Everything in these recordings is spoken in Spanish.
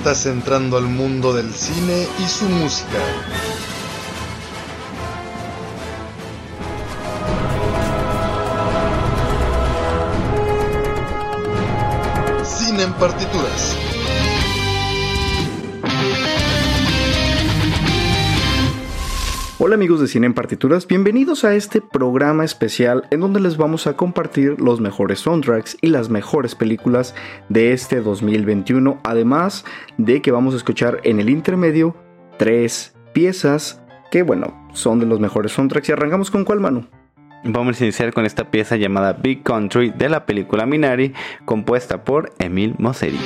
Estás entrando al mundo del cine y su música. Cine en partituras. Hola amigos de Cine en Partituras, bienvenidos a este programa especial en donde les vamos a compartir los mejores soundtracks y las mejores películas de este 2021, además de que vamos a escuchar en el intermedio tres piezas que bueno, son de los mejores soundtracks y arrancamos con cuál mano. Vamos a iniciar con esta pieza llamada Big Country de la película Minari, compuesta por Emil Mosseri.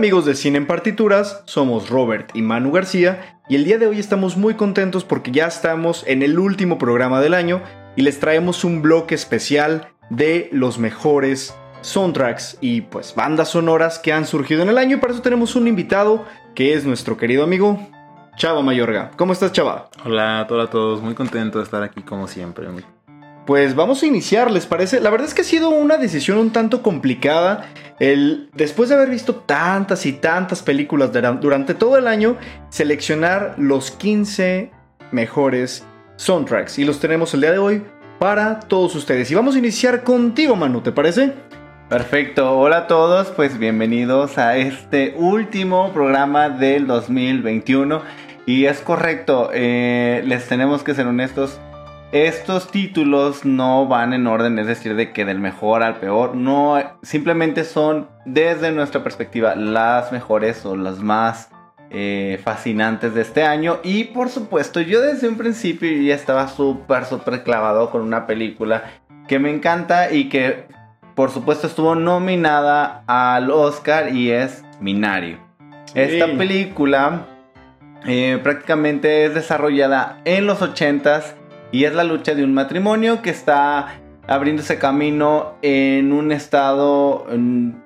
Amigos de Cine en Partituras, somos Robert y Manu García y el día de hoy estamos muy contentos porque ya estamos en el último programa del año y les traemos un bloque especial de los mejores soundtracks y pues bandas sonoras que han surgido en el año y para eso tenemos un invitado que es nuestro querido amigo Chava Mayorga. ¿Cómo estás Chava? Hola, hola a todos, muy contento de estar aquí como siempre. Pues vamos a iniciar, ¿les parece? La verdad es que ha sido una decisión un tanto complicada. El, después de haber visto tantas y tantas películas dura- durante todo el año, seleccionar los 15 mejores soundtracks. Y los tenemos el día de hoy para todos ustedes. Y vamos a iniciar contigo, Manu, ¿te parece? Perfecto, hola a todos, pues bienvenidos a este último programa del 2021. Y es correcto, eh, les tenemos que ser honestos, estos títulos no van en orden, es decir, de que del mejor al peor, no, simplemente son desde nuestra perspectiva las mejores o las más eh, fascinantes de este año. Y por supuesto, yo desde un principio ya estaba súper, súper clavado con una película que me encanta y que por supuesto estuvo nominada al Oscar y es Minari. Esta película eh, prácticamente es desarrollada en los 80s y es la lucha de un matrimonio que está abriéndose camino en un estado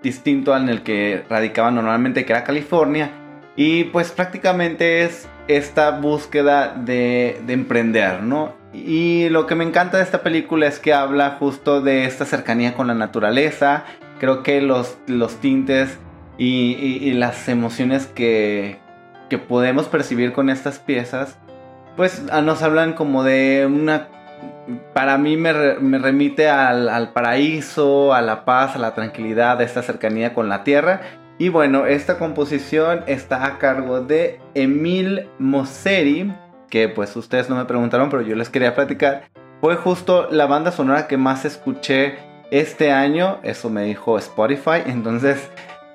distinto al en el que radicaba normalmente, que era California. Y pues prácticamente es esta búsqueda de, de emprender, ¿no? Y lo que me encanta de esta película es que habla justo de esta cercanía con la naturaleza. Creo que los, los tintes y, las emociones que podemos percibir con estas piezas, pues ah, nos hablan como de una... Para mí me, me remite al, al paraíso, a la paz, a la tranquilidad, a esta cercanía con la tierra. Y bueno, esta composición está a cargo de Emil Mosseri, que pues ustedes no me preguntaron, pero yo les quería platicar. Fue justo la banda sonora que más escuché este año, eso me dijo Spotify, entonces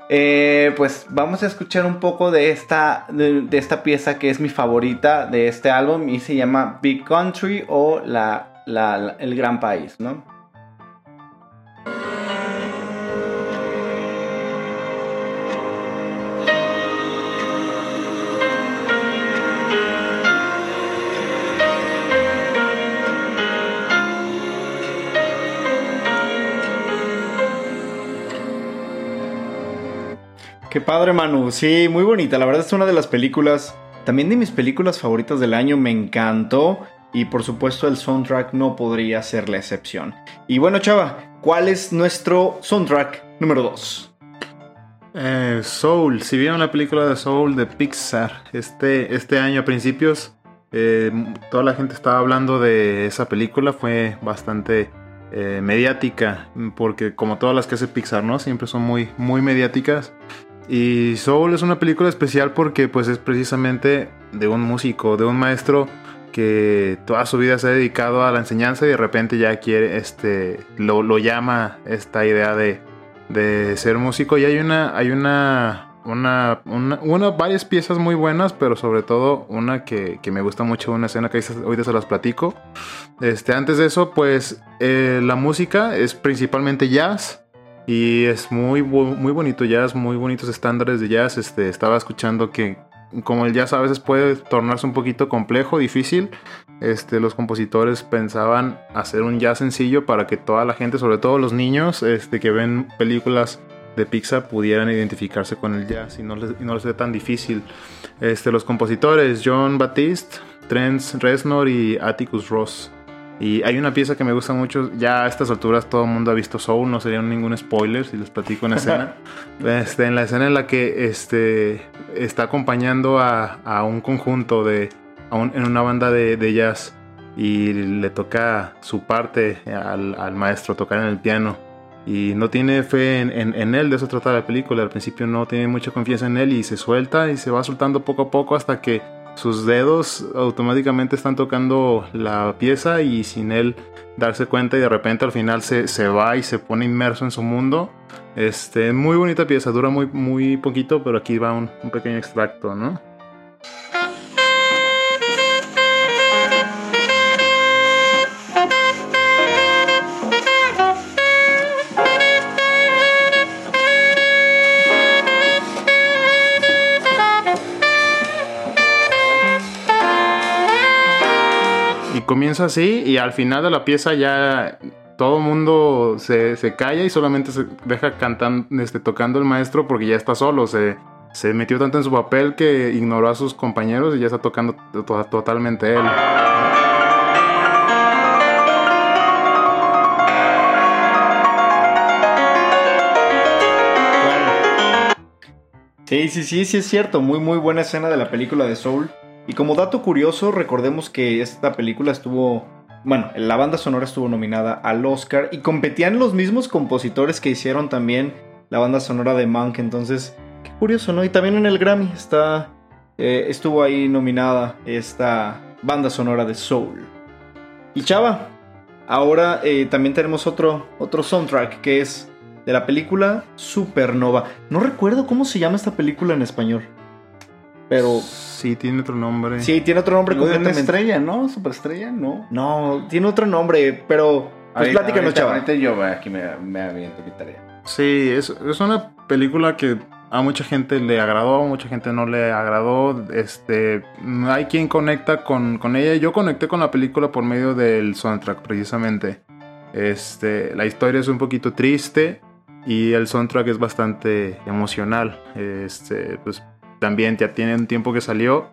eh, pues vamos a escuchar un poco de esta, de, esta pieza que es mi favorita de este álbum y se llama Big Country o la- el gran país, ¿no? Qué padre, Manu. Sí, muy bonita. La verdad es una de las películas, también de mis películas favoritas del año. Me encantó. Y por supuesto el soundtrack no podría ser la excepción. Y bueno, chava, ¿cuál es nuestro soundtrack número 2? Eh, Soul, si vieron la película de Soul de Pixar este, este año a principios, eh, toda la gente estaba hablando de esa película, fue bastante eh, mediática, porque como todas las que hace Pixar, ¿no? Siempre son muy, muy mediáticas. Y Soul es una película especial porque pues es precisamente de un músico, de un maestro que toda su vida se ha dedicado a la enseñanza y de repente ya quiere, este, lo, llama esta idea de, de ser músico y hay una, hay una, una, una, varias piezas muy buenas, pero sobre todo una que, me gusta mucho, una escena que ahorita se las platico. Este, antes de eso, pues eh, la música es principalmente jazz. Y es muy, muy bonito jazz, muy bonitos estándares de jazz. Este, estaba escuchando que como el jazz a veces puede tornarse un poquito complejo, difícil, este, los compositores pensaban hacer un jazz sencillo para que toda la gente, sobre todo los niños este, que ven películas de Pixar, pudieran identificarse con el jazz y no les, y no les sea tan difícil. Este, los compositores, John Baptiste, Trent Reznor y Atticus Ross. Y hay una pieza que me gusta mucho, ya a estas alturas todo el mundo ha visto Soul, no sería ningún spoiler si les platico una escena. Este, en la escena en la que este, está acompañando a, a un conjunto de, a un- en una banda de, de jazz y le toca su parte al, al maestro, tocar en el piano. Y no tiene fe en, en- en él, de eso trata la película. Al principio no tiene mucha confianza en él y se suelta y se va soltando poco a poco hasta que sus dedos automáticamente están tocando la pieza y sin él darse cuenta y de repente al final se, se va y se pone inmerso en su mundo. Este, muy bonita pieza, dura muy, muy poquito, pero aquí va un, un pequeño extracto, ¿no? Comienza así y al final de la pieza ya todo el mundo se, se calla y solamente se deja cantando, este, tocando el maestro porque ya está solo. Se, se metió tanto en su papel que ignoró a sus compañeros y ya está tocando to- totalmente él. Sí, sí, sí, sí es cierto. Muy, muy buena escena de la película de Soul. Y como dato curioso, recordemos que esta película estuvo. Bueno, la banda sonora estuvo nominada al Oscar y competían los mismos compositores que hicieron también la banda sonora de Monk. Entonces, qué curioso, ¿no? Y también en el Grammy está. eh, estuvo ahí nominada esta banda sonora de Soul. Y Chava, ahora eh, también tenemos otro, otro soundtrack que es de la película Supernova. No recuerdo cómo se llama esta película en español. Pero Sí, tiene otro nombre. sí, tiene otro nombre de una completamente. estrella, ¿no? Superestrella, ¿no? No, tiene otro nombre, pero pues platícanos, ahorita- chava. Ahorita yo aquí me, me aviento mi tarea. Sí, es, es una película que a mucha gente le agradó, a mucha gente no le agradó. Este, hay quien conecta con, con ella. Yo conecté con la película por medio del soundtrack, precisamente. Este, la historia es un poquito triste y el soundtrack es bastante emocional. Este, pues también ya tiene un tiempo que salió.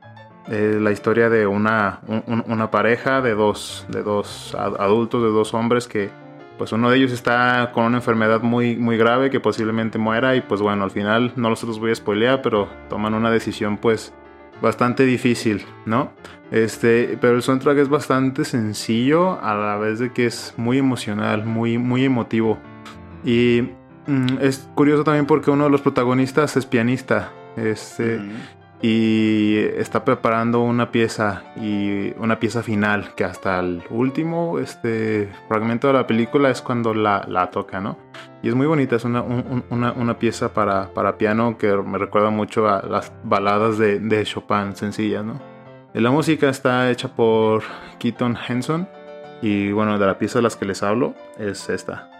eh, la historia de una, un- un- una pareja de dos, de dos ad- adultos, de dos hombres que pues uno de ellos está con una enfermedad muy, muy grave que posiblemente muera y pues bueno, al final no los los voy a spoilear, pero toman una decisión pues bastante difícil, ¿no? Este, pero el soundtrack es bastante sencillo a la vez de que es muy emocional, muy, muy emotivo. Y mm, es curioso también porque uno de los protagonistas es pianista. Este, y está preparando una pieza y una pieza final que hasta el último este fragmento de la película es cuando la, la toca, ¿no? Y es muy bonita, es una, un- una, una pieza para, para piano que me recuerda mucho a las baladas de, de Chopin sencillas, ¿no? Eh, La música está hecha por Keaton Henson y bueno, de la pieza de las que les hablo es esta.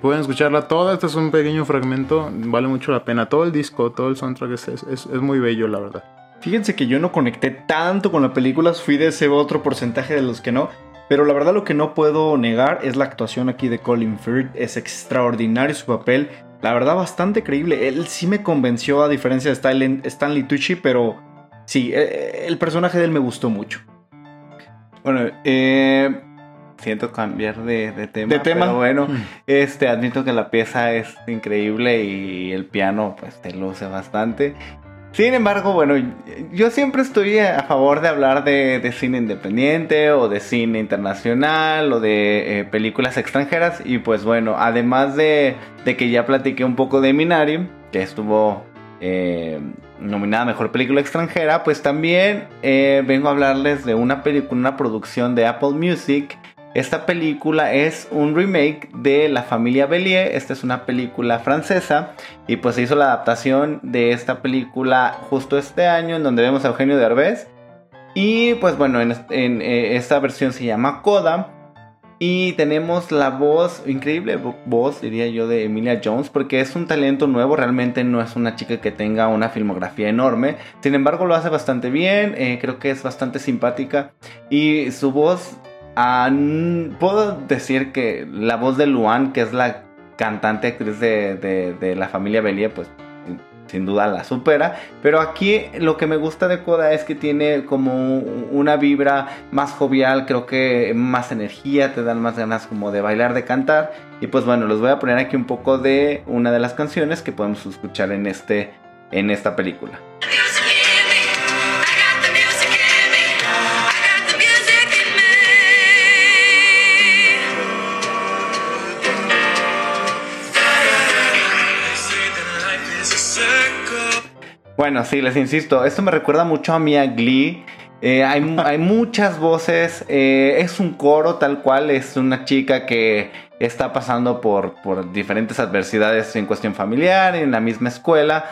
Pueden escucharla toda, este es un pequeño fragmento, vale mucho la pena. Todo el disco, todo el soundtrack es, es- es- muy bello, la verdad. Fíjense que yo no conecté tanto con la película, fui de ese otro porcentaje de los que no. Pero la verdad lo que no puedo negar es la actuación aquí de Colin Firth. Es extraordinario su papel. La verdad bastante creíble. Él sí me convenció a diferencia de Stanley, Tucci, pero sí, eh, el personaje de él me gustó mucho. Bueno, eh, siento cambiar de, de tema. De tema. Pero bueno, este, admito que la pieza es increíble y el piano pues te luce bastante. Sin embargo, bueno, yo siempre estoy a favor de hablar de, de cine independiente o de cine internacional o de eh, películas extranjeras. Y pues bueno, además de, de que ya platiqué un poco de Minari, que estuvo eh, nominada Mejor Película Extranjera, pues también eh, vengo a hablarles de una una producción de Apple Music. Esta película es un remake de La familia Bellier. Esta es una película francesa. Y pues se hizo la adaptación de esta película justo este año, en donde vemos a Eugenio Derbez. Y pues bueno, en, eh, esta versión se llama Coda. Y tenemos la voz, increíble vo- voz, diría yo, de Emilia Jones, porque es un talento nuevo, realmente no es una chica que tenga una filmografía enorme. Sin embargo, lo hace bastante bien, eh, creo que es bastante simpática. Y su voz, ah, puedo decir que la voz de Luan, que es la cantante actriz de, de- de la familia Bellier, pues sin- duda la supera. Pero aquí lo que me gusta de Koda es que tiene como una vibra más jovial, creo que más energía, te dan más ganas como de bailar, de cantar. Y pues bueno, les voy a poner aquí un poco de una de las canciones que podemos escuchar en, este, en esta película. Bueno, sí, les insisto, esto me recuerda mucho a Mia Glee. Eh, hay, hay muchas voces, eh, es un coro tal cual, es una chica que está pasando por, por diferentes adversidades en cuestión familiar, en la misma escuela,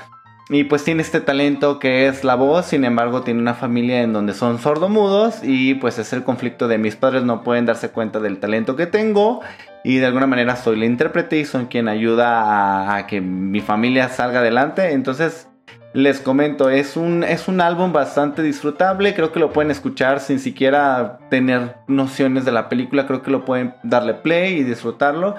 y pues tiene este talento que es la voz, sin embargo tiene una familia en donde son sordomudos y pues es el conflicto de mis padres no pueden darse cuenta del talento que tengo y de alguna manera soy la intérprete y soy quien ayuda a, a que mi familia salga adelante, entonces les comento, es un, es un álbum bastante disfrutable, creo que lo pueden escuchar sin siquiera tener nociones de la película, creo que lo pueden darle play y disfrutarlo.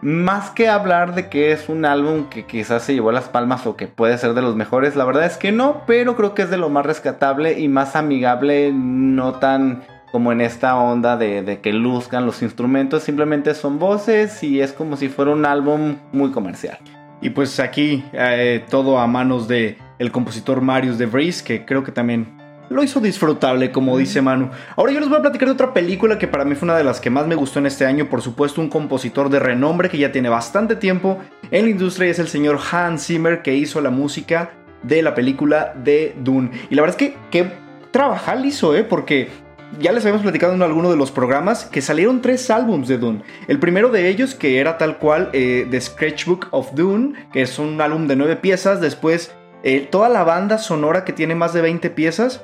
Más que hablar de que es un álbum que quizás se llevó las palmas o que puede ser de los mejores, la verdad es que no, pero creo que es de lo más rescatable y más amigable, no tan como en esta onda de, que luzcan los instrumentos, simplemente son voces y es como si fuera un álbum muy comercial. Y pues aquí eh, todo a manos de el compositor Marius de Vries, que creo que también lo hizo disfrutable, como dice Manu. Ahora yo les voy a platicar de otra película que para mí fue una de las que más me gustó en este año. Por supuesto, un compositor de renombre que ya tiene bastante tiempo en la industria y es el señor Hans Zimmer, que hizo la música de la película de Dune. Y la verdad es que qué trabajal hizo, ¿eh? Porque ya les habíamos platicado en alguno de los programas que salieron tres álbums de Dune. El primero de ellos, que era tal cual eh, The Sketchbook of Dune, que es un álbum de nueve piezas. Después, eh, toda la banda sonora que tiene más de 20 piezas.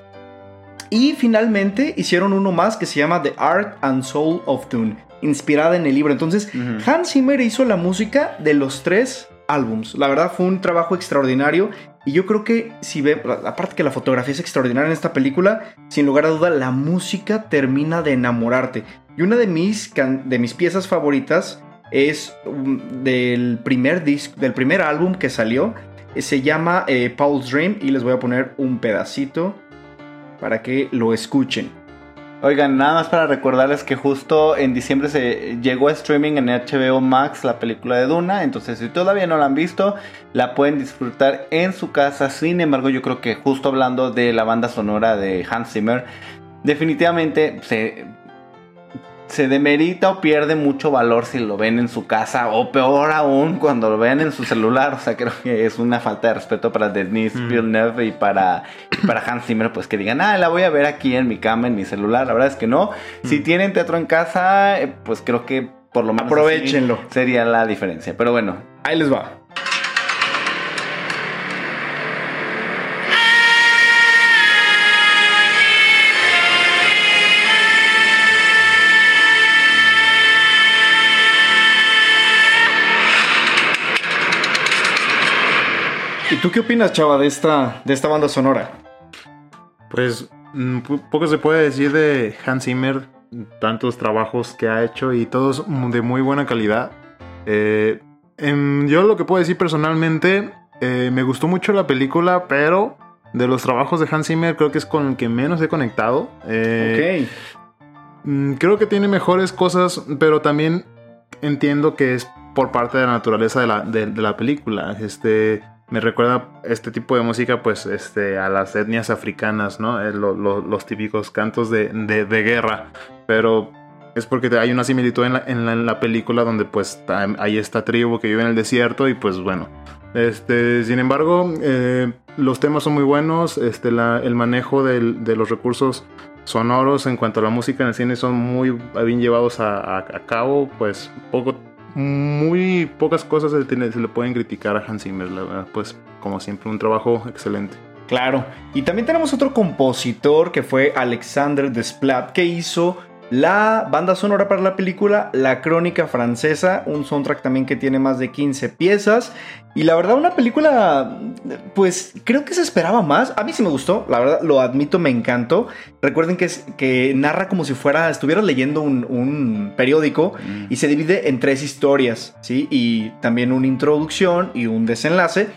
Y finalmente hicieron uno más que se llama The Art and Soul of Dune, inspirada en el libro. Entonces. Hans Zimmer hizo la música de los tres álbums. La verdad fue un trabajo extraordinario. Y yo creo que si ve, aparte que la fotografía es extraordinaria en esta película, sin lugar a duda la música termina de enamorarte. Y una de mis, de mis piezas favoritas es um, del primer disco, del primer álbum que salió. Eh, Se llama eh, Paul's Dream y les voy a poner un pedacito para que lo escuchen. Oigan, nada más para recordarles que justo en diciembre se llegó a streaming en HBO Max la película de Duna, entonces si todavía no la han visto, la pueden disfrutar en su casa. Sin embargo, yo creo que justo hablando de la banda sonora de Hans Zimmer, definitivamente se, se demerita o pierde mucho valor si lo ven en su casa o peor aún cuando lo ven en su celular. O sea, creo que es una falta de respeto para Denis Villeneuve y para, y para Hans Zimmer, pues que digan, ah, la voy a ver aquí en mi cama, en mi celular. La verdad es que no. Si tienen teatro en casa, eh, pues creo que por lo menos Aprovechenlo. sería la diferencia. Pero bueno, Ahí les va. ¿Y tú qué opinas, chava, de esta, de esta banda sonora? Pues mm, poco se puede decir de Hans Zimmer, tantos trabajos que ha hecho y todos de muy buena calidad. Eh, em, yo lo que puedo decir personalmente, eh, me gustó mucho la película, pero de los trabajos de Hans Zimmer creo que es con el que menos he conectado. Eh, ok. Mm, Creo que tiene mejores cosas, pero también entiendo que es por parte de la naturaleza de la, de, de la película. Este, me recuerda este tipo de música, pues, este, a las etnias africanas, ¿no? Lo- lo- los típicos cantos de, de- guerra. Pero es porque hay una similitud en la, en la- en la película donde, pues, hay esta tribu que vive en el desierto y, pues, bueno. Este, sin embargo, eh, los temas son muy buenos. Este, la- el manejo de los recursos sonoros en cuanto a la música en el cine son muy bien llevados a, a- a cabo, pues poco, muy pocas cosas se, le pueden criticar a Hans Zimmer, la verdad, pues como siempre un trabajo excelente. Claro. Y también tenemos otro compositor que fue Alexander Desplat, que hizo la banda sonora para la película La Crónica Francesa, un soundtrack también que tiene más de 15 piezas. Y la verdad, una película, pues creo que se esperaba más. A mí sí me gustó, la verdad, lo admito, me encantó. Recuerden que, es, que narra como si fuera, estuviera leyendo un, un periódico y se divide en tres historias, ¿sí? Y también una introducción y un desenlace.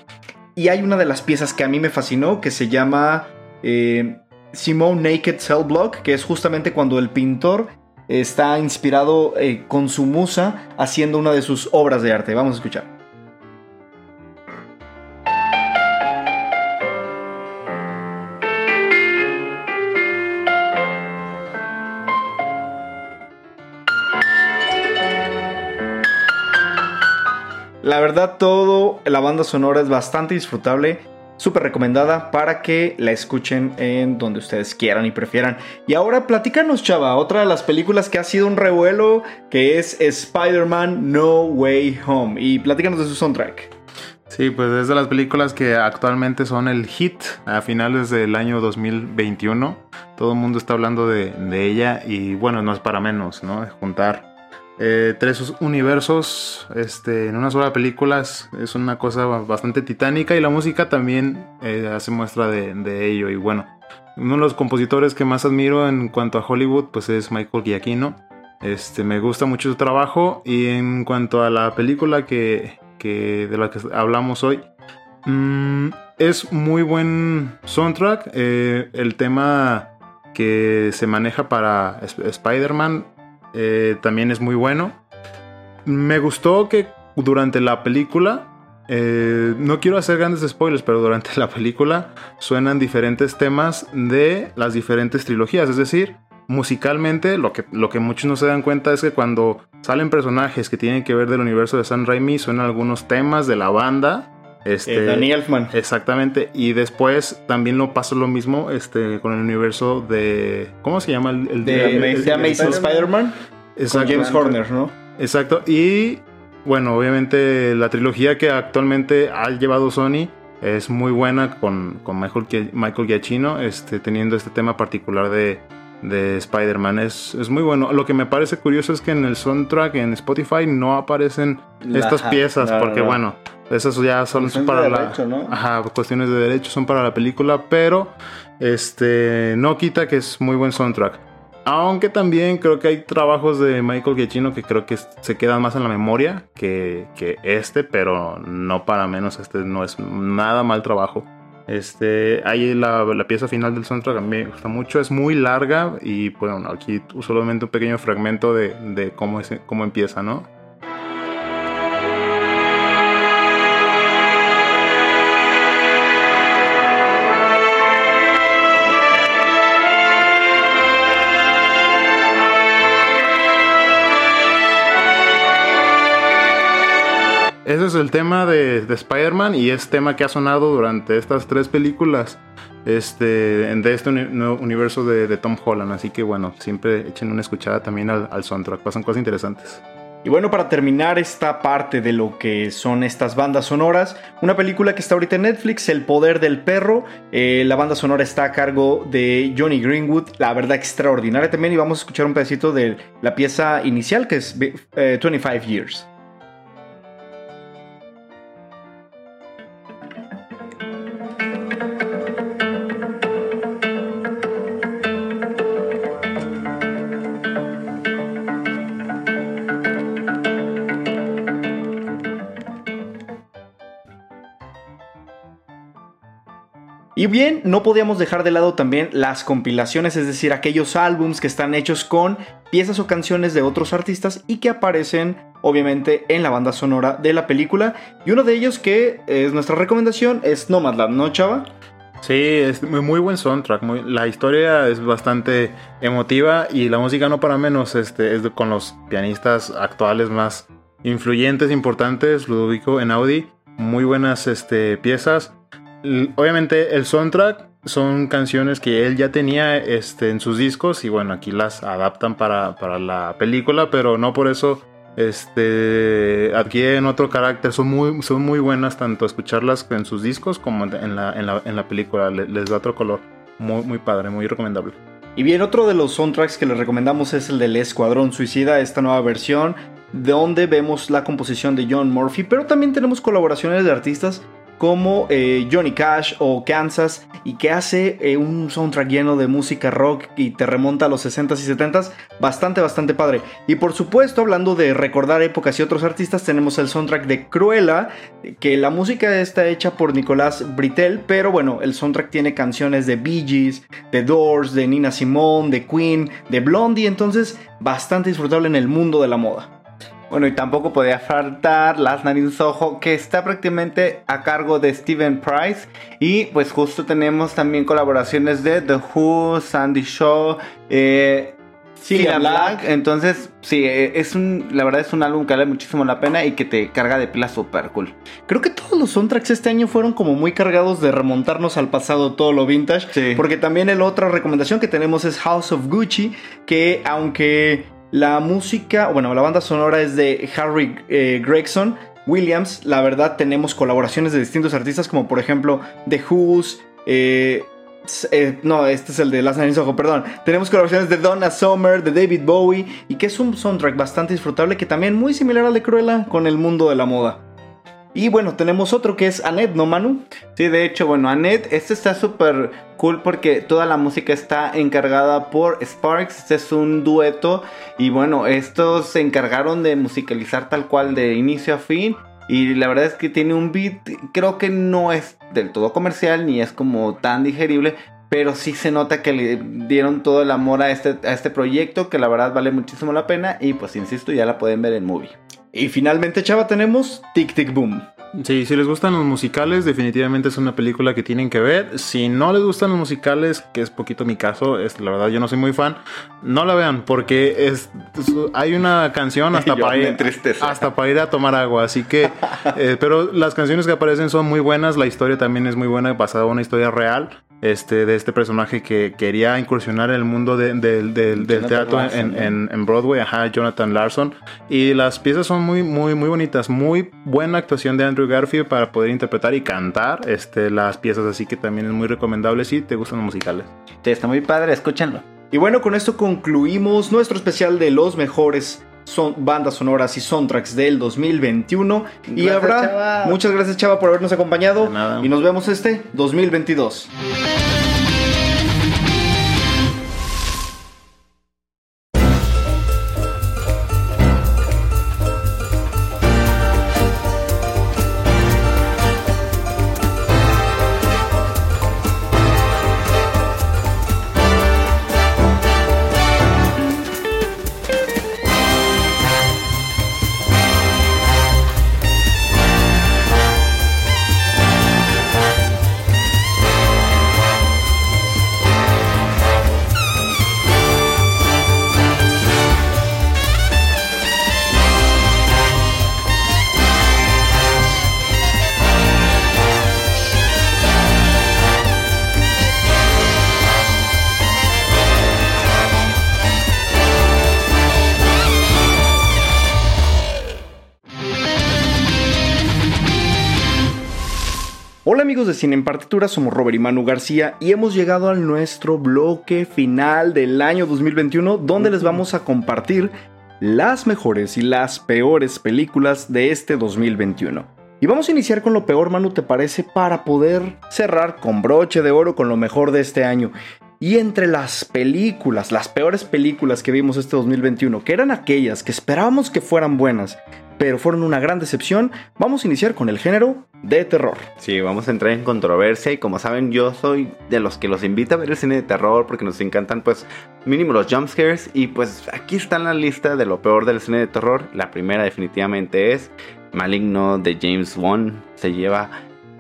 Y hay una de las piezas que a mí me fascinó que se llama eh, Simone Naked Cell Block, que es justamente cuando el pintor está inspirado eh, con su musa haciendo una de sus obras de arte. Vamos a escuchar. La verdad, todo la banda sonora es bastante disfrutable, súper recomendada para que la escuchen en donde ustedes quieran y prefieran. Y ahora platícanos, chava, otra de las películas que ha sido un revuelo, que es Spider-Man No Way Home. Y platícanos de su soundtrack. Sí, pues es de las películas que actualmente son el hit a finales del año 2021. Todo el mundo está hablando de, ella y bueno, no es para menos, ¿no? Juntar eh, tres universos este, en una sola película es, una cosa bastante titánica y la música también eh, hace muestra de, ello. Y bueno, uno de los compositores que más admiro en cuanto a Hollywood pues es Michael Giacchino. Este, me gusta mucho su trabajo y en cuanto a la película que, de la que hablamos hoy, mm, es muy buen soundtrack. Eh, el tema que se maneja para Sp- Spider-Man eh, también es muy bueno. Me gustó que durante la película, eh, no quiero hacer grandes spoilers, pero durante la película suenan diferentes temas de las diferentes trilogías. Es decir, musicalmente, lo que, lo que muchos no se dan cuenta es que cuando salen personajes que tienen que ver del universo de San Raimi, suenan algunos temas de la banda. Este, Eh, Danny Elfman. Exactamente. Y después también lo pasó lo mismo este, con el universo de. ¿Cómo se llama? El, el- De, de Amazing Spider-Man Exacto. James Horner, ¿no? Exacto. Y bueno, obviamente la trilogía que actualmente ha llevado Sony es muy buena con, con Michael, Michael Giacchino, este, teniendo este tema particular de, de Spider-Man. Es, es muy bueno. Lo que me parece curioso es que en el soundtrack, en Spotify, no aparecen estas piezas, porque no. bueno, esas ya son para de la... derecho, ¿no? Ajá, cuestiones de derecho son para la película, pero este no quita que es muy buen soundtrack. Aunque también creo que hay trabajos de Michael Giacchino que creo que se quedan más en la memoria que, que este, pero no para menos, este no es nada mal trabajo. Este, ahí la, pieza final del soundtrack a mí me gusta mucho, es muy larga y bueno, aquí solamente un pequeño fragmento de, de cómo, es, cómo empieza, ¿no? Ese es el tema de, de Spider-Man y es tema que ha sonado durante estas tres películas este, de este uni- universo de, Tom Holland. Así que bueno, siempre echen una escuchada también al, al soundtrack. Pasan cosas interesantes. Y bueno, para terminar esta parte de lo que son estas bandas sonoras, una película que está ahorita en Netflix, El Poder del Perro. Eh, la banda sonora está a cargo de Johnny Greenwood, la verdad extraordinaria también. Y vamos a escuchar un pedacito de la pieza inicial que es eh, 25 Years. Y bien, no podíamos dejar de lado también las compilaciones, es decir, aquellos álbums que están hechos con piezas o canciones de otros artistas y que aparecen obviamente en la banda sonora de la película. Y uno de ellos que es nuestra recomendación es Nomadland, ¿no, chava? Sí, es muy, buen soundtrack. la historia es bastante emotiva y la música no para menos. Este, es con los pianistas actuales más influyentes, importantes. Ludovico Einaudi. Muy buenas este, piezas. Obviamente el soundtrack son canciones que él ya tenía este, en sus discos y bueno, aquí las adaptan para, para la película, pero no por eso este, adquieren otro carácter. Son muy, son muy buenas tanto escucharlas en sus discos como en la, en la, en la película. Le- Les, da otro color. Muy, muy padre, muy recomendable. Y bien, otro de los soundtracks que les recomendamos es el del Escuadrón Suicida, esta nueva versión, donde vemos la composición de John Murphy, pero también tenemos colaboraciones de artistas como eh, Johnny Cash o Kansas, y que hace eh, un soundtrack lleno de música rock y te remonta a los 60s y 70s, bastante, bastante padre. Y por supuesto, hablando de recordar épocas y otros artistas, tenemos el soundtrack de Cruella, que la música está hecha por Nicolás Britel, pero bueno, el soundtrack tiene canciones de Bee Gees, de Doors, de Nina Simone, de Queen, de Blondie, entonces bastante disfrutable en el mundo de la moda. Bueno, y tampoco podía faltar Las Nariz Ojo, que está prácticamente a cargo de Steven Price. Y pues justo tenemos también colaboraciones de The Who, Sandy Shaw, eh, Black. Black. Entonces, sí, eh, es un, la verdad es un álbum que vale muchísimo la pena y que te carga de pilas super cool. Creo que todos los soundtracks este año fueron como muy cargados de remontarnos al pasado, todo lo vintage. Sí. Porque también la otra recomendación que tenemos es House of Gucci, que aunque la música, bueno, la banda sonora es de Harry eh, Gregson Williams, la verdad tenemos colaboraciones de distintos artistas como por ejemplo The Who's, eh, eh, no, este es el de Las Nariz Ojo, perdón. Tenemos colaboraciones de Donna Summer, de David Bowie, y que es un soundtrack bastante disfrutable que también muy similar al de Cruella con el mundo de la moda. Y bueno, tenemos otro que es Annette, ¿no, Manu? Sí, de hecho, bueno, Annette, este está súper cool porque toda la música está encargada por Sparks. Este es un dueto. Y bueno, estos se encargaron de musicalizar tal cual de inicio a fin. Y la verdad es que tiene un beat, creo que no es del todo comercial ni es como tan digerible. Pero sí se nota que le dieron todo el amor a este, a este proyecto, que la verdad vale muchísimo la pena. Y pues insisto, ya la pueden ver en movie. Y finalmente, chava, tenemos Tic Tic Boom. Sí, si les gustan los musicales, definitivamente es una película que tienen que ver. Si no les gustan los musicales, que es poquito mi caso, es, la verdad yo no soy muy fan, no la vean porque es, hay una canción hasta para, ir, hasta para ir a tomar agua. Así que, eh, pero las canciones que aparecen son muy buenas, la historia también es muy buena, basada en una historia real. Este, de este personaje que quería incursionar en el mundo de- del- teatro en, Larson, ¿no? en- en Broadway, ajá, Jonathan Larson. Y las piezas son muy, muy, muy bonitas. Muy buena actuación de Andrew Garfield para poder interpretar y cantar este, las piezas, así que también es muy recomendable si te gustan los musicales. Sí, está muy padre, escúchenlo. Y bueno, con esto concluimos nuestro especial de los mejores son bandas sonoras y soundtracks del 2021. y habrá Chava. muchas gracias Chava por habernos acompañado y nos vemos este 2022. Amigos de Cine en Partitura, somos Robert y Manu García y hemos llegado a nuestro bloque final del año 2021 donde les vamos a compartir las mejores y las peores películas de este 2021. Y vamos a iniciar con lo peor, Manu, ¿te parece? Para poder cerrar con broche de oro con lo mejor de este año. Y entre las películas, las peores películas que vimos este 2021, que eran aquellas que esperábamos que fueran buenas, pero fueron una gran decepción, vamos a iniciar con el género de terror. Sí, vamos a entrar en controversia y como saben yo soy de los que los invita a ver el cine de terror porque nos encantan pues mínimo los jumpscares y pues aquí está en la lista de lo peor del cine de terror. La primera definitivamente es Maligno de James Wan. Se lleva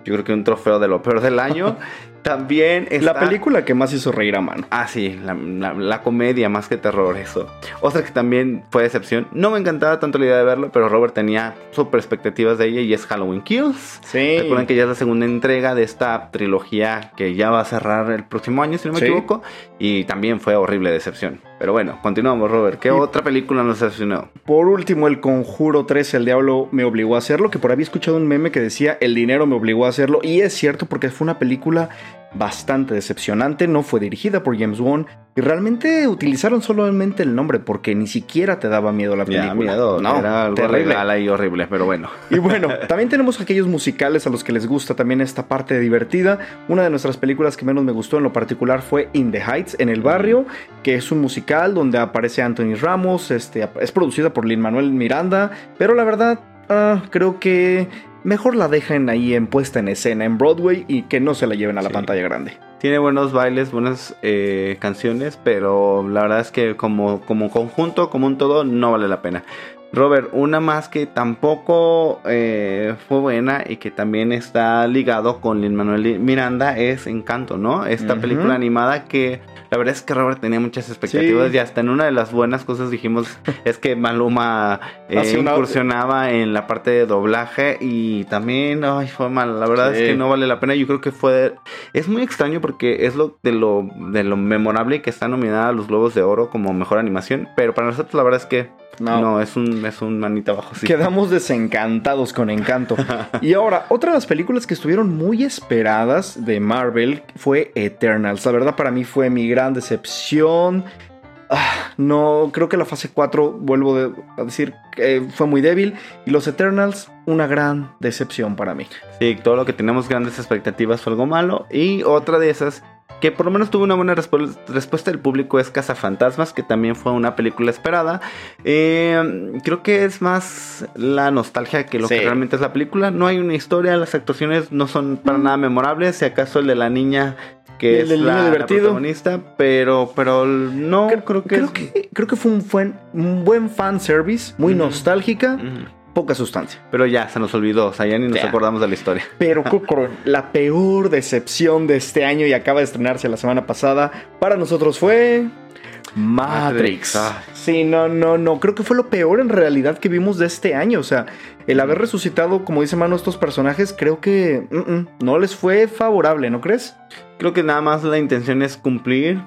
yo creo que un trofeo de lo peor del año. También está... La película que más hizo reír a mano. Ah, sí, la, la- la comedia más que terror, eso. Otra que también fue decepción. No me encantaba tanto la idea de verlo, pero Robert tenía súper expectativas de ella y es Halloween Kills. Sí. Recuerden que ya es la segunda entrega de esta trilogía que ya va a cerrar el próximo año, si no me Sí. equivoco. Y también fue horrible decepción. Pero bueno, continuamos, Robert. ¿Qué Y- otra película nos decepcionó? Por último, el Conjuro 3, el diablo me obligó a hacerlo, que por ahí había escuchado un meme que decía el dinero me obligó a hacerlo, y es cierto porque fue una película bastante decepcionante, no fue dirigida por James Wan, y realmente utilizaron solamente el nombre porque ni siquiera te daba miedo la película. Ya, miedo. no, era algo terrible. ahí horrible, pero bueno. Y bueno, también tenemos aquellos musicales a los que les gusta también esta parte divertida. Una de nuestras películas que menos me gustó en lo particular fue In the Heights, en el barrio, que es un musical donde aparece Anthony Ramos, este, es producida por Lin Manuel Miranda, pero la verdad ah, creo que mejor la dejen ahí en puesta en escena en Broadway y que no se la lleven a la Sí. pantalla grande. Tiene buenos bailes, buenas eh, canciones, pero la verdad es que como, como conjunto, como un todo, no vale la pena. Robert, una más que tampoco eh, fue buena y que también está ligado con Lin Manuel Miranda es Encanto, ¿no? Esta película animada que la verdad es que Robert tenía muchas expectativas Sí. y hasta en una de las buenas cosas dijimos es que Maluma eh, incursionaba en la parte de doblaje y también ay, fue mal. La verdad Sí. es que no vale la pena. Yo creo que fue es muy extraño porque es lo de lo de lo memorable que está nominada a los Globos de Oro como mejor animación, pero para nosotros la verdad es que No. no, es un es un manita abajo. sí. Quedamos desencantados con Encanto. y ahora, otra de las películas que estuvieron muy esperadas de Marvel fue Eternals. La verdad, para mí fue mi gran decepción. Ah, no, creo que la fase 4, vuelvo de- a decir, que fue muy débil. Y los Eternals, una gran decepción para mí. Sí, todo lo que tenemos grandes expectativas fue algo malo. Y otra de esas, que por lo menos tuvo una buena respu- respuesta del público, es Cazafantasmas, que también fue una película esperada. Eh, creo que es más la nostalgia que lo Sí. que realmente es la película. No hay una historia, las actuaciones no son para nada memorables. Si acaso el de la niña. Que El es del la, protagonista, pero, pero no, creo, que, creo, es- que, creo que fue un buen, un buen fan service, muy nostálgica. Poca sustancia. Pero ya, se nos olvidó, o sea, ya ni nos acordamos de la historia. Pero Kokoro, la peor decepción de este año y acaba de estrenarse la semana pasada, para nosotros fue Matrix. Matrix, ah. Sí, no, no, no, creo que fue lo peor en realidad que vimos de este año, o sea, el haber resucitado, como dice Mano, estos personajes, creo que mm, mm, no les fue favorable, ¿no crees? Creo que nada más la intención es cumplir.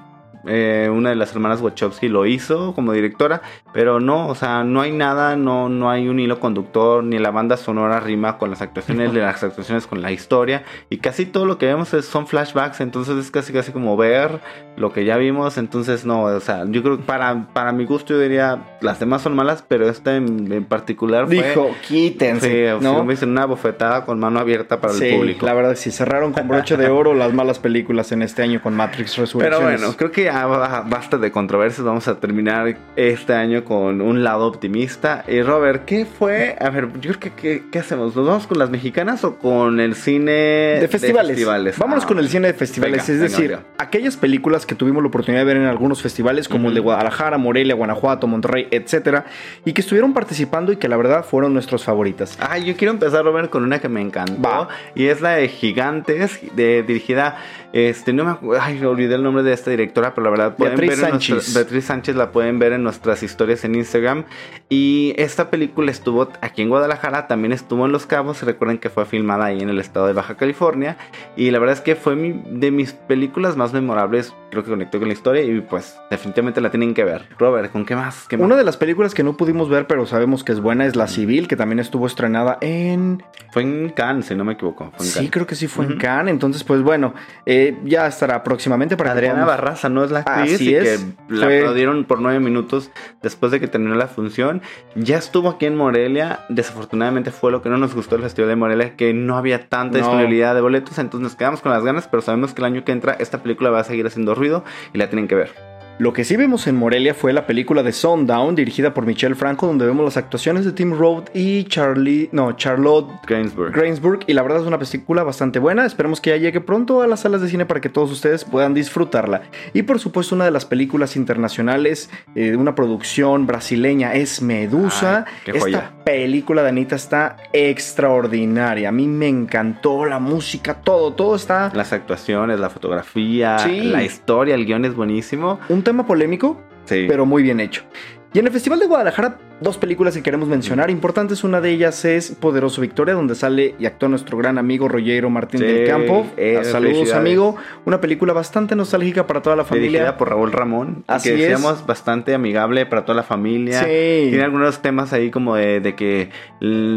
Eh, una de las hermanas Wachowski lo hizo como directora, pero no, o sea, no hay nada, no, no hay un hilo conductor, ni la banda sonora rima con las actuaciones, ni las actuaciones con la historia, y casi todo lo que vemos es, son flashbacks, entonces es casi casi como ver lo que ya vimos, entonces no, o sea, yo creo que para, para mi gusto yo diría, las demás son malas, pero esta en, en particular fue... Dijo, quítense. Sí, ¿no? como dicen, una bofetada con mano abierta para Sí, el público. la verdad, sí, cerraron con broche de oro las malas películas en este año con Matrix Pero Resurrections. bueno, creo que ya ba- basta de controversias. Vamos a terminar este año con un lado optimista. Y Robert, ¿qué fue? A ver, yo creo que ¿qué, qué hacemos? ¿Nos vamos con las mexicanas o con el cine de festivales. Vámonos Ah, con el cine de festivales. Venga, es decir, venga. aquellas películas que tuvimos la oportunidad de ver en algunos festivales, como el de. Guadalajara, Morelia, Guanajuato, Monterrey, etcétera, y que estuvieron participando y que la verdad fueron nuestros favoritas. Ah, yo quiero empezar, Robert, con una que me encantó. Va. Y es la de Gigantes, de, dirigida. Este, no me acuerdo. Ay, olvidé el nombre de esta directora, pero la verdad pueden Beatriz ver en nuestra- Sánchez. Beatriz Sánchez la pueden ver en nuestras historias en Instagram. Y esta película estuvo aquí en Guadalajara, también estuvo en Los Cabos. Recuerden que fue filmada ahí en el estado de Baja California. Y la verdad es que fue mi- de mis películas más memorables. Creo que conectó con la historia y pues definitivamente la tienen que ver. Robert, ¿con qué más? ¿Qué más? Una de las películas que no pudimos ver, pero sabemos que es buena, es La Civil, que también estuvo estrenada en... Fue en Cannes, si no me equivoco. Fue en Sí, Cannes. creo que sí fue en Ujú. Cannes. Entonces, pues bueno, eh, ya estará próximamente para Adriana podamos- Barraza no es la actriz Así y es. que la Fue- aplaudieron por nueve minutos después de que terminó la función. Ya estuvo aquí en Morelia. Desafortunadamente fue lo que no nos gustó el Festival de Morelia, que no había tanta No. disponibilidad de boletos. Entonces nos quedamos con las ganas, pero sabemos que el año que entra esta película va a seguir haciendo ruido y la tienen que ver. Lo que sí vimos en Morelia fue la película de Sundown, dirigida por Michelle Franco, donde vemos las actuaciones de Tim Roth y Charlie, no, Charlotte Gainsbourg. Grainsburg y la verdad es una película bastante buena. Esperemos que ya llegue pronto a las salas de cine para que todos ustedes puedan disfrutarla. Y por supuesto una de las películas internacionales eh, una producción brasileña es Medusa. Ay, Esta película de Anita está extraordinaria. A mí me encantó la música, todo, todo está... Las actuaciones, la fotografía, Sí. la historia, el guion es buenísimo. Un tema polémico, Sí. pero muy bien hecho. Y en el Festival de Guadalajara, dos películas que queremos mencionar importantes. Una de ellas es Poderoso Victoria, donde sale y actúa nuestro gran amigo Rollero Martín Sí, del Campo. eh, Saludos, amigo. Una película bastante nostálgica para toda la familia. Dirigida por Raúl Ramón. Así que es. decíamos bastante amigable para toda la familia. Sí. Tiene algunos temas ahí como de, de que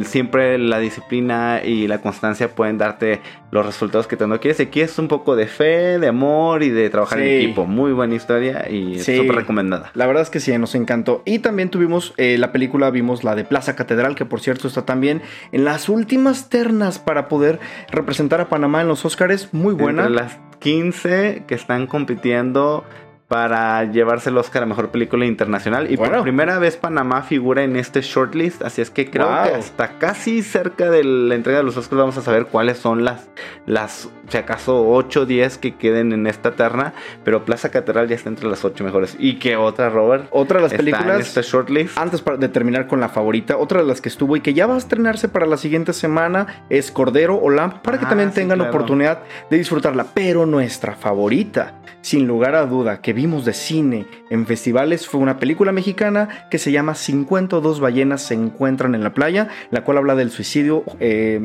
siempre la disciplina y la constancia pueden darte los resultados que tanto quieres. Aquí es un poco de fe, de amor y de trabajar Sí. en equipo. Muy buena historia y súper recomendada. La verdad es que sí, nos encantó. Y también tuvimos eh, la película, vimos la de Plaza Catedral, que por cierto está también en las últimas ternas para poder representar a Panamá en los Oscars. Muy buena. Entre las 15 que están compitiendo para llevarse el Oscar a Mejor Película Internacional. Y Bueno. por primera vez Panamá figura en este shortlist. Así es que creo Wow. que hasta casi cerca de la entrega de los Oscars vamos a saber cuáles son las, las si acaso 8 o 10 que queden en esta terna. Pero Plaza Catedral ya está entre las 8 mejores. ¿Y qué otra, Robert? Otra de las películas- en este shortlist. Antes de terminar con la favorita, otra de las que estuvo y que ya va a estrenarse para la siguiente semana es Cordero o Lamp, para que Ah, también sí, tengan claro. oportunidad de disfrutarla. Pero nuestra favorita, sin lugar a duda, que vimos de cine en festivales fue una película mexicana que se llama 52 ballenas se encuentran en la playa, la cual habla del suicidio eh,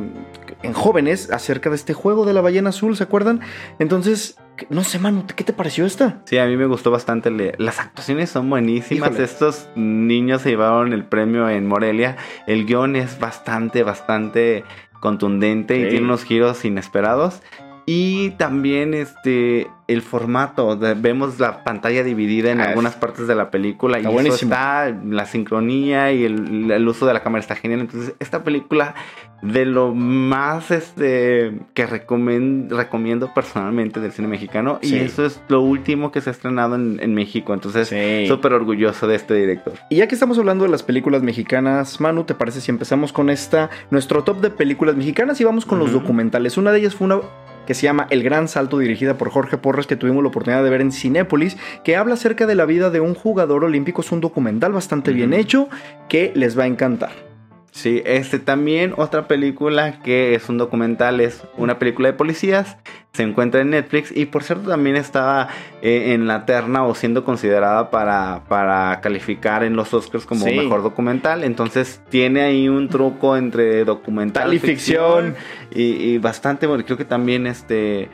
en jóvenes acerca de este juego de la ballena azul, ¿se acuerdan? Entonces, no sé, Manu, ¿qué te pareció esta? Sí, a mí me gustó bastante. Las actuaciones son buenísimas. Híjole. Estos niños se llevaron el premio en Morelia. El guion es bastante, bastante contundente y tiene unos giros inesperados. Y también este el formato, vemos la pantalla dividida en Ah, algunas partes de la película está y buenísimo. eso está, la sincronía y el, el uso de la cámara está genial. Entonces, esta película de lo más este que recomiendo personalmente del cine mexicano Sí. y eso es lo último que se ha estrenado en, en México. Entonces, Sí. súper orgulloso de este director. Y ya que estamos hablando de las películas mexicanas, Manu, ¿te parece si empezamos con esta, nuestro top de películas mexicanas y vamos con los documentales? Una de ellas fue una que se llama El Gran Salto, dirigida por Jorge Porras, que tuvimos la oportunidad de ver en Cinépolis, que habla acerca de la vida de un jugador olímpico. Es un documental bastante bien hecho que les va a encantar. Sí, este también otra película que es un documental, es una película de policías, se encuentra en Netflix y por cierto también estaba eh, en la terna o siendo considerada para, para calificar en los Oscars como Sí. mejor documental, entonces tiene ahí un truco entre documental Tal y ficción. y, y bastante bueno, creo que también este...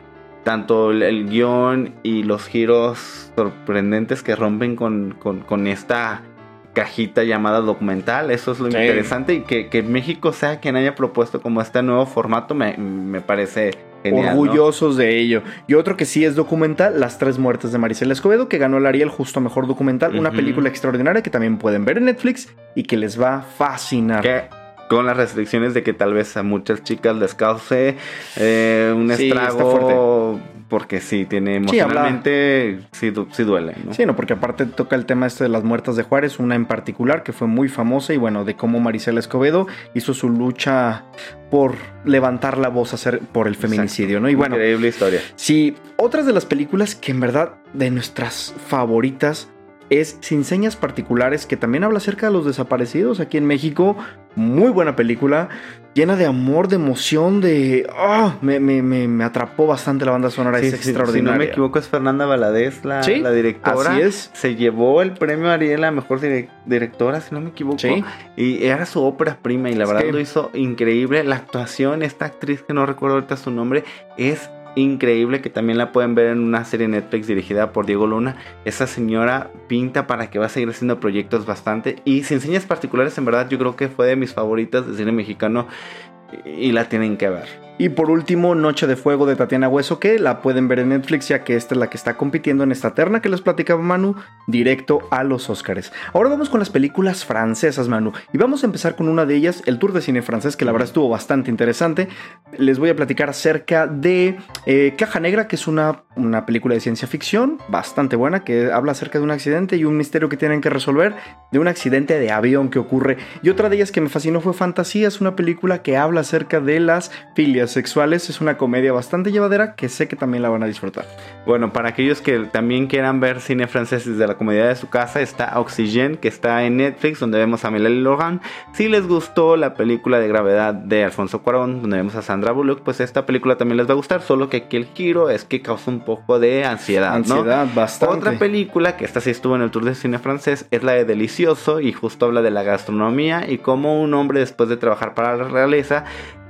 tanto el, el guion y los giros sorprendentes que rompen con, con- con esta cajita llamada documental. Eso es lo Sí. interesante y que, que México sea quien haya propuesto como este nuevo formato me, me parece genial. ¿no? orgullosos de ello. Y otro que sí es documental, Las tres muertes de Maricela Escobedo, que ganó el Ariel justo a mejor documental, una película extraordinaria que también pueden ver en Netflix y que les va a fascinar. Que con las restricciones de que tal vez a muchas chicas les cause eh, un Sí, estrago. Porque sí, tiene Sí, emocionalmente, sí, du- sí duele, ¿no? Sí, no, porque aparte toca el tema este de las muertas de Juárez, una en particular que fue muy famosa y bueno, de cómo Maricela Escobedo hizo su lucha por levantar la voz hacer por el feminicidio, ¿no? Y bueno, Increíble historia. Sí, otras de las películas que en verdad de nuestras favoritas es Sin Señas Particulares, que también habla acerca de los desaparecidos aquí en México. Muy buena película, llena de amor, de emoción, de... ¡Ah! me, me- me- me atrapó bastante la banda sonora, Sí, es sí, extraordinaria. Si no me equivoco, es Fernanda Valadez, la, Sí, la directora. así es. Se llevó el premio Ariel a mejor direc- directora, si no me equivoco. Sí. Y era su ópera prima y la Es verdad que- lo hizo increíble. La actuación, esta actriz que no recuerdo ahorita su nombre, es increíble que también la pueden ver en una serie Netflix dirigida por Diego Luna. Esa señora pinta para que va a seguir haciendo proyectos bastante. Y sin señas particulares, en verdad, yo creo que fue de mis favoritas de cine mexicano y la tienen que ver. Y por último, Noche de Fuego de Tatiana Hueso, que la pueden ver en Netflix, ya que esta es la que está compitiendo en esta terna que les platicaba Manu, directo a los Oscars. Ahora vamos con las películas francesas, Manu. Y vamos a empezar con una de ellas, el Tour de Cine Francés, que la verdad estuvo bastante interesante. Les voy a platicar acerca de eh, Caja Negra, que es una, una película de ciencia ficción bastante buena, que habla acerca de un accidente y un misterio que tienen que resolver, de un accidente de avión que ocurre. Y otra de ellas que me fascinó fue Fantasía, es una película que habla acerca de las filias sexuales. Es una comedia bastante llevadera que sé que también la van a disfrutar. Bueno, para aquellos que también quieran ver cine francés desde la comodidad de su casa, está Oxygen, que está en Netflix, donde vemos a Miley Logan. Si les gustó la película de gravedad de Alfonso Cuarón, donde vemos a Sandra Bullock, pues esta película también les va a gustar, solo que aquí el giro es que causa un poco de ansiedad, ¿no? Ansiedad, bastante. Otra película que esta sí estuvo en el Tour de Cine francés es la de Delicioso y justo habla de la gastronomía y cómo un hombre después de trabajar para la realeza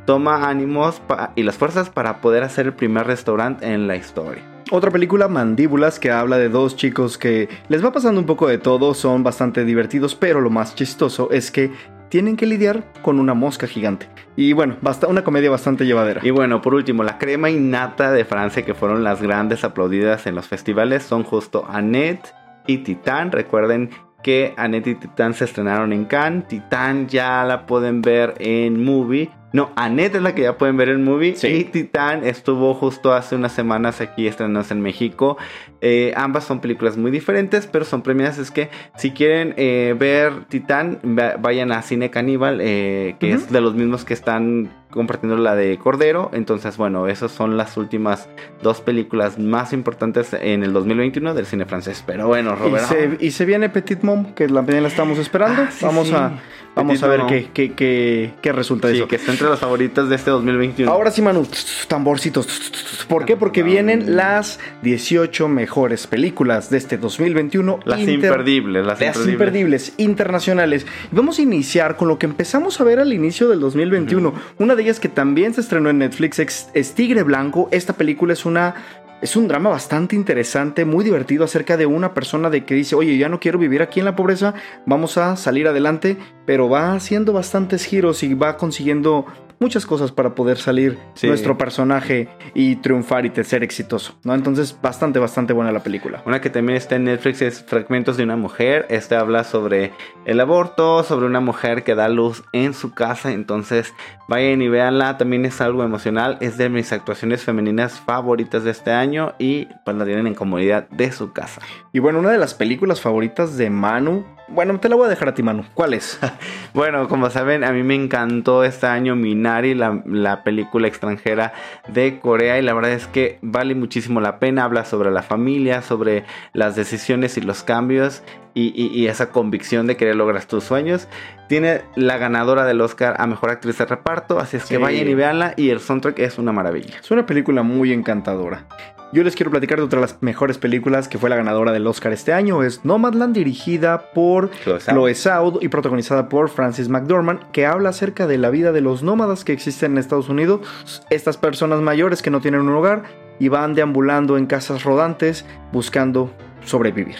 toma ánimos y las fuerzas para poder hacer el primer restaurante en la historia. Otra película, Mandíbulas, que habla de dos chicos que les va pasando un poco de todo, son bastante divertidos, pero lo más chistoso es que tienen que lidiar con una mosca gigante. Y bueno, basta, una comedia bastante llevadera. Y bueno, por último, la crema innata de Francia, que fueron las grandes aplaudidas en los festivales, son justo Annette y Titán. Recuerden que Annette y Titán se estrenaron en Cannes. Titán ya la pueden ver en Movie. No, Annette es la que ya pueden ver en Movie. Sí. Y Titán estuvo justo hace unas semanas aquí estrenándose en México. Eh, ambas son películas muy diferentes, pero son premiadas. Es que si quieren eh, ver Titán, va- vayan a Cine Caníbal, eh, que es de los mismos que están compartiendo la de Cordero. Entonces, bueno, esas son las últimas dos películas más importantes en el 2021 del cine francés. Pero bueno, Y Robert. se, y se viene Petit Mom, que también la estamos esperando. Ah, sí, vamos sí. a, vamos Petit a ver qué, qué, qué, qué resulta de eso. que está entre las favoritas de este 2021. Ahora sí, Manu, tamborcitos. ¿Por qué? Porque vienen las 18 mejores películas de este 2021. las inter- imperdibles, las, Las imperdibles. imperdibles internacionales. Y Vamos a iniciar con lo que empezamos a ver al inicio del 2021. Una de ellas que también se estrenó en Netflix es, es Tigre Blanco. Esta película es una es un drama bastante interesante, muy divertido acerca de una persona de que dice, oye, ya no quiero vivir aquí en la pobreza, vamos a salir adelante, pero va haciendo bastantes giros y va consiguiendo muchas cosas para poder salir Sí. nuestro personaje y triunfar y ser exitoso, ¿no? Entonces, bastante, bastante buena la película. Una que también está en Netflix es Fragmentos de una mujer. Este habla sobre el aborto, sobre una mujer que da luz en su casa. Entonces, vayan y véanla. También es algo emocional. Es de mis actuaciones femeninas favoritas de este año. Y pues la tienen en comodidad de su casa. Y bueno, una de las películas favoritas de Manu, bueno, te la voy a dejar a ti, Manu. ¿Cuál es? Bueno, como saben, a mí me encantó este año Minari, la, la película extranjera de Corea. Y la verdad es que vale muchísimo la pena. Habla sobre la familia, sobre las decisiones y los cambios. Y, y- y esa convicción de querer lograr tus sueños. Tiene la ganadora del Oscar a Mejor Actriz de Reparto. Así es que Sí. vayan y véanla. Y el soundtrack es una maravilla. Es una película muy encantadora. Yo les quiero platicar de otra de las mejores películas que fue la ganadora del Oscar este año. Es Nomadland, dirigida por Chloe Zhao y protagonizada por Francis McDormand, que habla acerca de la vida de los nómadas que existen en Estados Unidos. Estas personas mayores que no tienen un hogar y van deambulando en casas rodantes buscando sobrevivir.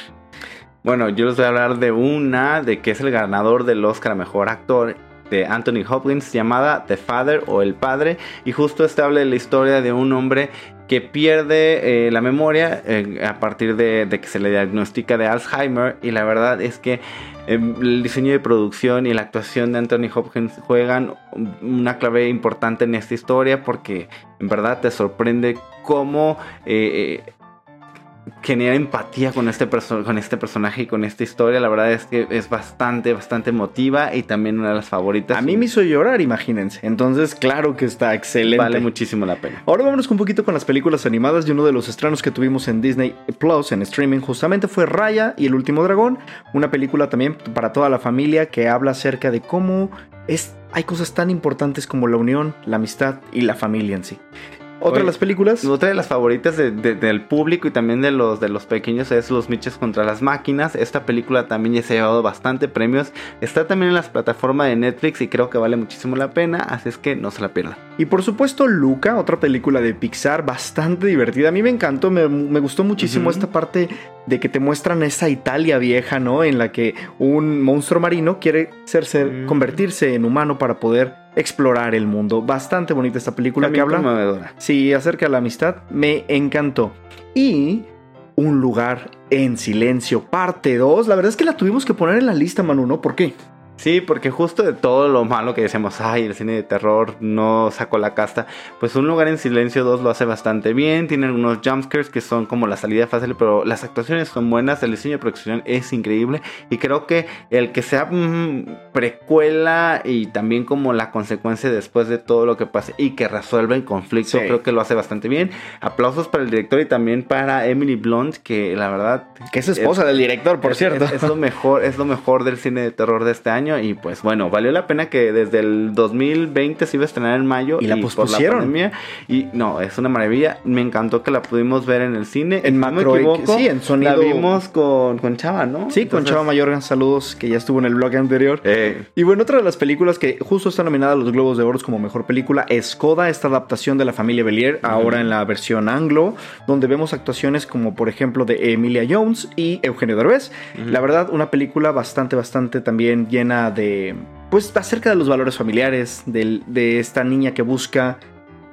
Bueno, yo les voy a hablar de una de que es el ganador del Oscar a Mejor Actor de Anthony Hopkins llamada The Father o El Padre. Y justo esta habla de la historia de un hombre que pierde eh, la memoria eh, a partir de, que se le diagnostica de Alzheimer. Y la verdad es que eh, el diseño de producción y la actuación de Anthony Hopkins juegan una clave importante en esta historia porque en verdad te sorprende cómo eh, genera empatía con este, con este personaje y con esta historia. La verdad es que es bastante, bastante emotiva y también una de las favoritas. A mí me hizo llorar, imagínense. Entonces, claro que está excelente. vale muchísimo la pena. Ahora vámonos un poquito con las películas animadas y uno de los estrenos que tuvimos en Disney Plus en streaming justamente fue Raya y el último dragón, una película también para toda la familia que habla acerca de cómo es hay cosas tan importantes como la unión, la amistad y la familia en sí. Otra Oye, de las películas Otra de las favoritas de- de- del público y también de los, de los pequeños es Los Miches contra las Máquinas. Esta película también ya se ha llevado bastante premios. Está también en las plataformas de Netflix y creo que vale muchísimo la pena, así es que no se la pierdan. y por supuesto Luca, otra película de Pixar bastante divertida. A mí me encantó, me, me gustó muchísimo esta parte de que te muestran esa Italia vieja, ¿no? En la que un monstruo marino quiere ser, ser- Mm. convertirse en humano para poder explorar el mundo. Bastante bonita esta película También que habla conmovedora. Sí, acerca de la amistad, me encantó. Y Un lugar en silencio, parte 2. La verdad es que la tuvimos que poner en la lista, Manu, ¿no? ¿Por qué? Sí, porque justo de todo lo malo que decíamos, ay, el cine de terror no sacó la casta, pues Un lugar en silencio 2 lo hace bastante bien, tiene algunos jumpscares que son como la salida fácil, pero las actuaciones son buenas, el diseño de producción es increíble y creo que el que sea mm, precuela y también como la consecuencia después de todo lo que pase y que resuelva el conflicto, Sí. creo que lo hace bastante bien. Aplausos para el director y también para Emily Blunt, que la verdad Que es esposa del director, por es- cierto. Es, es lo mejor, es lo mejor del cine de terror de este año. Y pues bueno, valió la pena que desde el 2020 se iba a estrenar en mayo. Y la por pospusieron. pandemia, y no, es una maravilla. Me encantó que la pudimos ver en el cine. En Si no me Macro- equivoco, sí, en sonido- La vimos con, con Chava, ¿no? Sí, con Chava Mayorga, saludos, que ya estuvo en el blog anterior. eh, Y bueno, otra de las películas que justo está nominada a los Globos de Oro como mejor película es Coda, esta adaptación de la familia Belier, ahora en la versión anglo, donde vemos actuaciones como por ejemplo de Emilia Jones y Eugenio Derbez. La verdad, una película bastante, bastante también llena de, pues, acerca de los valores familiares, del- de esta niña que busca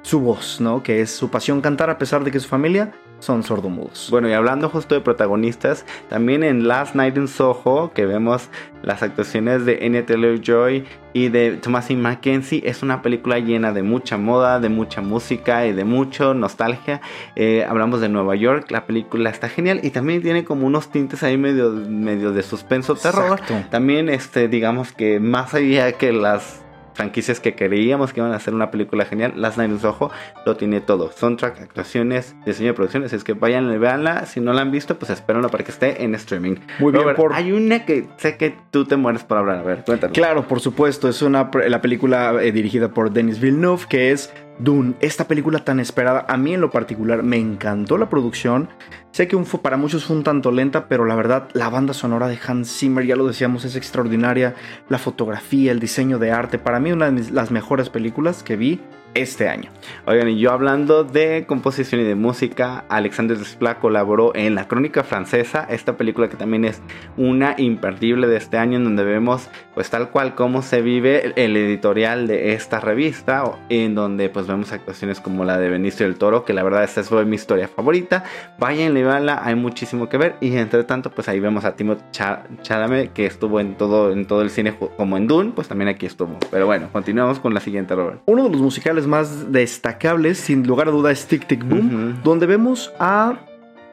su voz, ¿no? Que es su pasión cantar a pesar de que su familia son sordomudos. Bueno, y hablando justo de protagonistas, también en Last Night in Soho, que vemos las actuaciones de Anya Taylor-Joy y de Thomasin Mackenzie, es una película llena de mucha moda, de mucha música y de mucho nostalgia. Eh, hablamos de Nueva York, la película está genial y también tiene como unos tintes ahí medio, medio de suspenso terror. Exacto. También, este, digamos que más allá que las franquicias que creíamos que iban a hacer una película genial, Last Night in Soho lo tiene todo. Soundtrack, actuaciones, diseño de producciones. Es que vayan y véanla. Si no la han visto, pues espérenlo para que esté en streaming. Muy bien por- Hay una que sé que tú te mueres por hablar. A ver, cuéntanos. Claro, por supuesto, es una la película eh, dirigida por Denis Villeneuve que es Dune, esta película tan esperada. A mí en lo particular me encantó la producción. Sé que para muchos fue un tanto lenta, pero la verdad la banda sonora de Hans Zimmer, ya lo decíamos, es extraordinaria. La fotografía, el diseño de arte, para mí una de las mejores películas que vi este año. Oigan, y yo hablando de composición y de música, Alexander Desplat colaboró en La Crónica Francesa, esta película que también es una imperdible de este año, en donde vemos pues tal cual cómo se vive el editorial de esta revista, en donde pues vemos actuaciones como la de Benicio del Toro, que la verdad esa fue mi historia favorita. Vayan y véanla, hay muchísimo que ver, y entre tanto pues ahí vemos a Timo Cha- Chalamet, que estuvo en todo, en todo el cine como en Dune, pues también aquí estuvo. Pero bueno, continuamos con la siguiente, Robert. Uno de los musicales más destacables, sin lugar a duda, es Tic Tic Boom, donde vemos a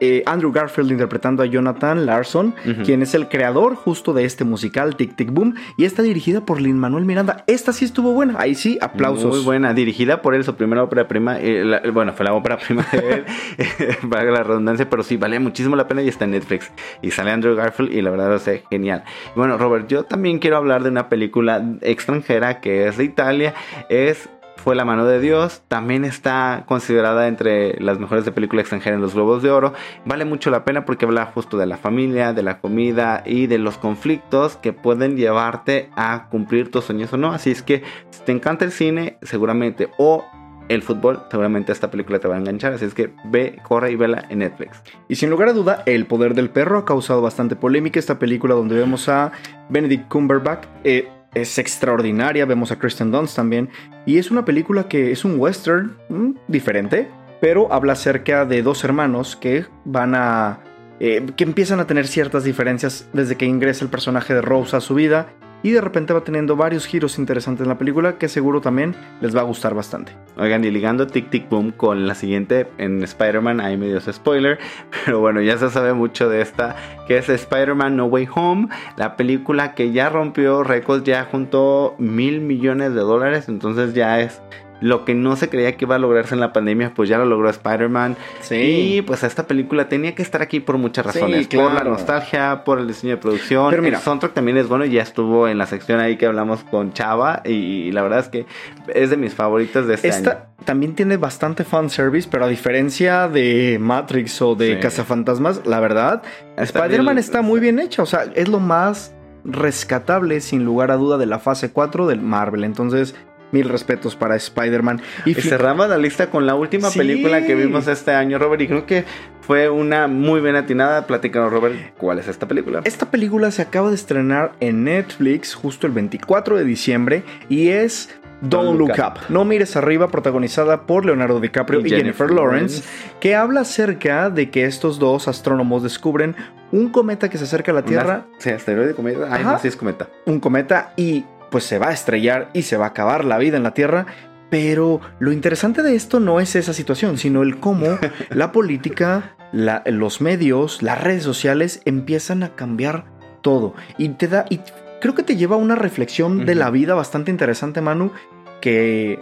eh, Andrew Garfield interpretando a Jonathan Larson, quien es el creador justo de este musical Tic Tic Boom, y está dirigida por Lin Manuel Miranda. Esta sí estuvo buena, ahí sí, aplausos. Muy buena, dirigida por él, su primera ópera prima. eh, la- bueno, fue la ópera prima de él, valga la redundancia, pero sí, vale muchísimo la pena y está en Netflix. Y sale Andrew Garfield y la verdad lo sé genial. Bueno, Robert, yo también quiero hablar de una película extranjera que es de Italia. Es fue La mano de Dios, también está considerada entre las mejores de película extranjera en los Globos de Oro. Vale mucho la pena porque habla justo de la familia, de la comida y de los conflictos que pueden llevarte a cumplir tus sueños o no. Así es que si te encanta el cine, seguramente o el fútbol, seguramente esta película te va a enganchar. Así es que ve, corre y vela en Netflix. Y sin lugar a duda, El Poder del Perro ha causado bastante polémica. Esta película donde vemos a Benedict Cumberbatch eh, es extraordinaria. Vemos a Kristen Dunst también. Y es una película que es un western mm, diferente, pero habla acerca de dos hermanos que van a... eh, que empiezan a tener ciertas diferencias desde que ingresa el personaje de Rose a su vida. Y de repente va teniendo varios giros interesantes en la película que seguro también les va a gustar bastante. Oigan, y ligando Tic Tic Boom con la siguiente en Spider-Man, ahí medio es spoiler, pero bueno, ya se sabe mucho de esta, que es Spider-Man No Way Home, la película que ya rompió récords, ya juntó mil millones de dólares, entonces ya es lo que no se creía que iba a lograrse en la pandemia, pues ya lo logró Spider-Man. Sí. Y pues esta película tenía que estar aquí por muchas razones. Sí, Por la nostalgia, por el diseño de producción. Pero mira. el soundtrack también es bueno. y Ya estuvo en la sección ahí que hablamos con Chava. Y, la verdad es que es de mis favoritas de este año. Esta también tiene bastante fanservice, pero a diferencia de Matrix o de Sí. Cazafantasmas, la verdad, Spider-Man está muy bien hecha. O sea, es lo más rescatable, sin lugar a duda, de la fase 4 del Marvel. Entonces, mil respetos para Spider-Man. Y cerramos la lista con la última Sí. película que vimos este año, Robert. Y creo que fue una muy bien atinada. Platícanos, Robert, ¿cuál es esta película? Esta película se acaba de estrenar en Netflix justo el 24 de diciembre y es Don't, Look, up. No mires arriba, protagonizada por Leonardo DiCaprio y, Jennifer, Lawrence, que habla acerca de que estos dos astrónomos descubren un cometa que se acerca a la Tierra, Una- Sí, asteroide cometa. Ay, Ajá. no, sí es cometa. un cometa y pues se va a estrellar y se va a acabar la vida en la Tierra. Pero lo interesante de esto no es esa situación, sino el cómo la política, la- los medios, las redes sociales empiezan a cambiar todo. Y te da. Y creo que te lleva a una reflexión de la vida bastante interesante, Manu. Que.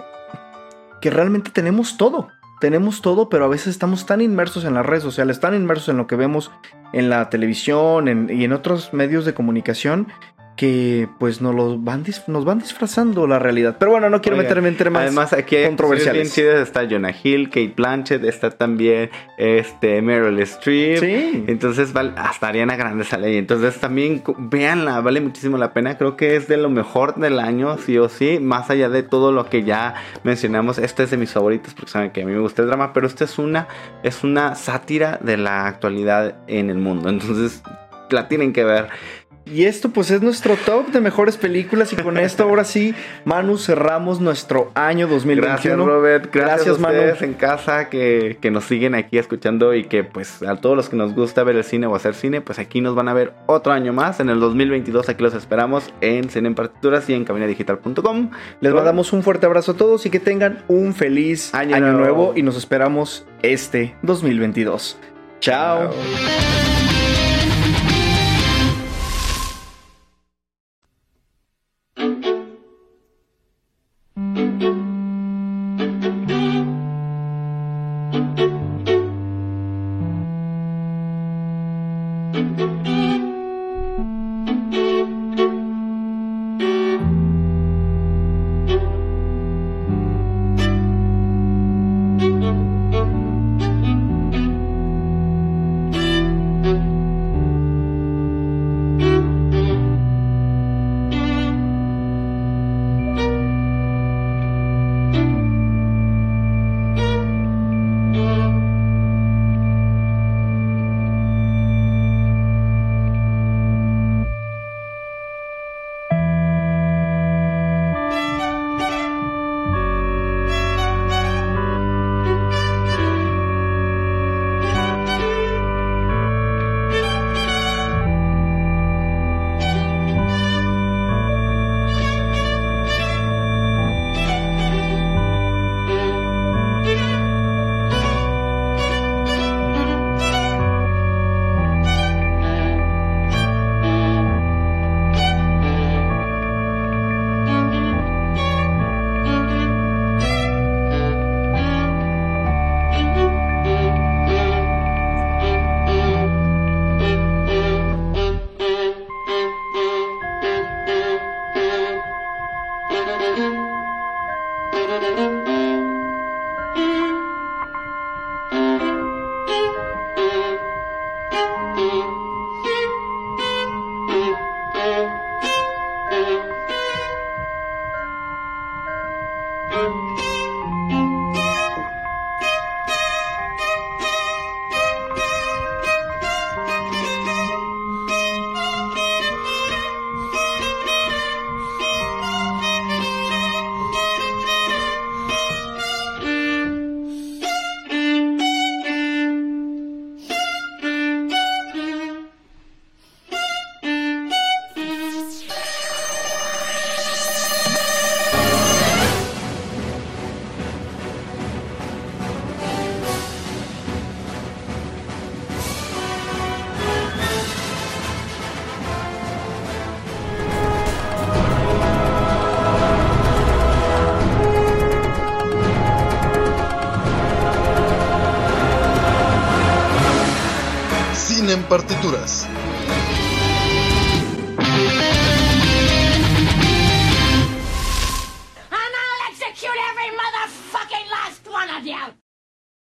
que realmente tenemos todo. Tenemos todo, pero a veces estamos tan inmersos en las redes sociales, tan inmersos en lo que vemos en la televisión en- y en otros medios de comunicación que pues nos, los van, nos van disfrazando la realidad. Pero bueno, no quiero Oigan, meterme en temas Además, aquí hay controversiales. chidas. Está Jonah Hill, Kate Blanchett, está también este, Meryl Streep. Sí. Entonces, vale, hasta Ariana Grande sale ahí. Entonces, también véanla, vale muchísimo la pena. Creo que es de lo mejor del año, sí o sí. Más allá de todo lo que ya mencionamos, este es de mis favoritos porque saben que a mí me gusta el drama. Pero esta es una, es una sátira de la actualidad en el mundo. Entonces, la tienen que ver. Y esto pues es nuestro top de mejores películas y con esto ahora sí, Manu, cerramos nuestro año 2021. Gracias, Robert. Gracias, Gracias, a Manu. ustedes en casa que, que nos siguen aquí escuchando y que, pues, a todos los que nos gusta ver el cine o hacer cine, pues aquí nos van a ver otro año más. En el 2022, aquí los esperamos en Cine en Partituras y en cabinadigital.com. Les mandamos un fuerte abrazo a todos y que tengan un feliz Año año, nuevo. nuevo y nos esperamos este 2022. Chao.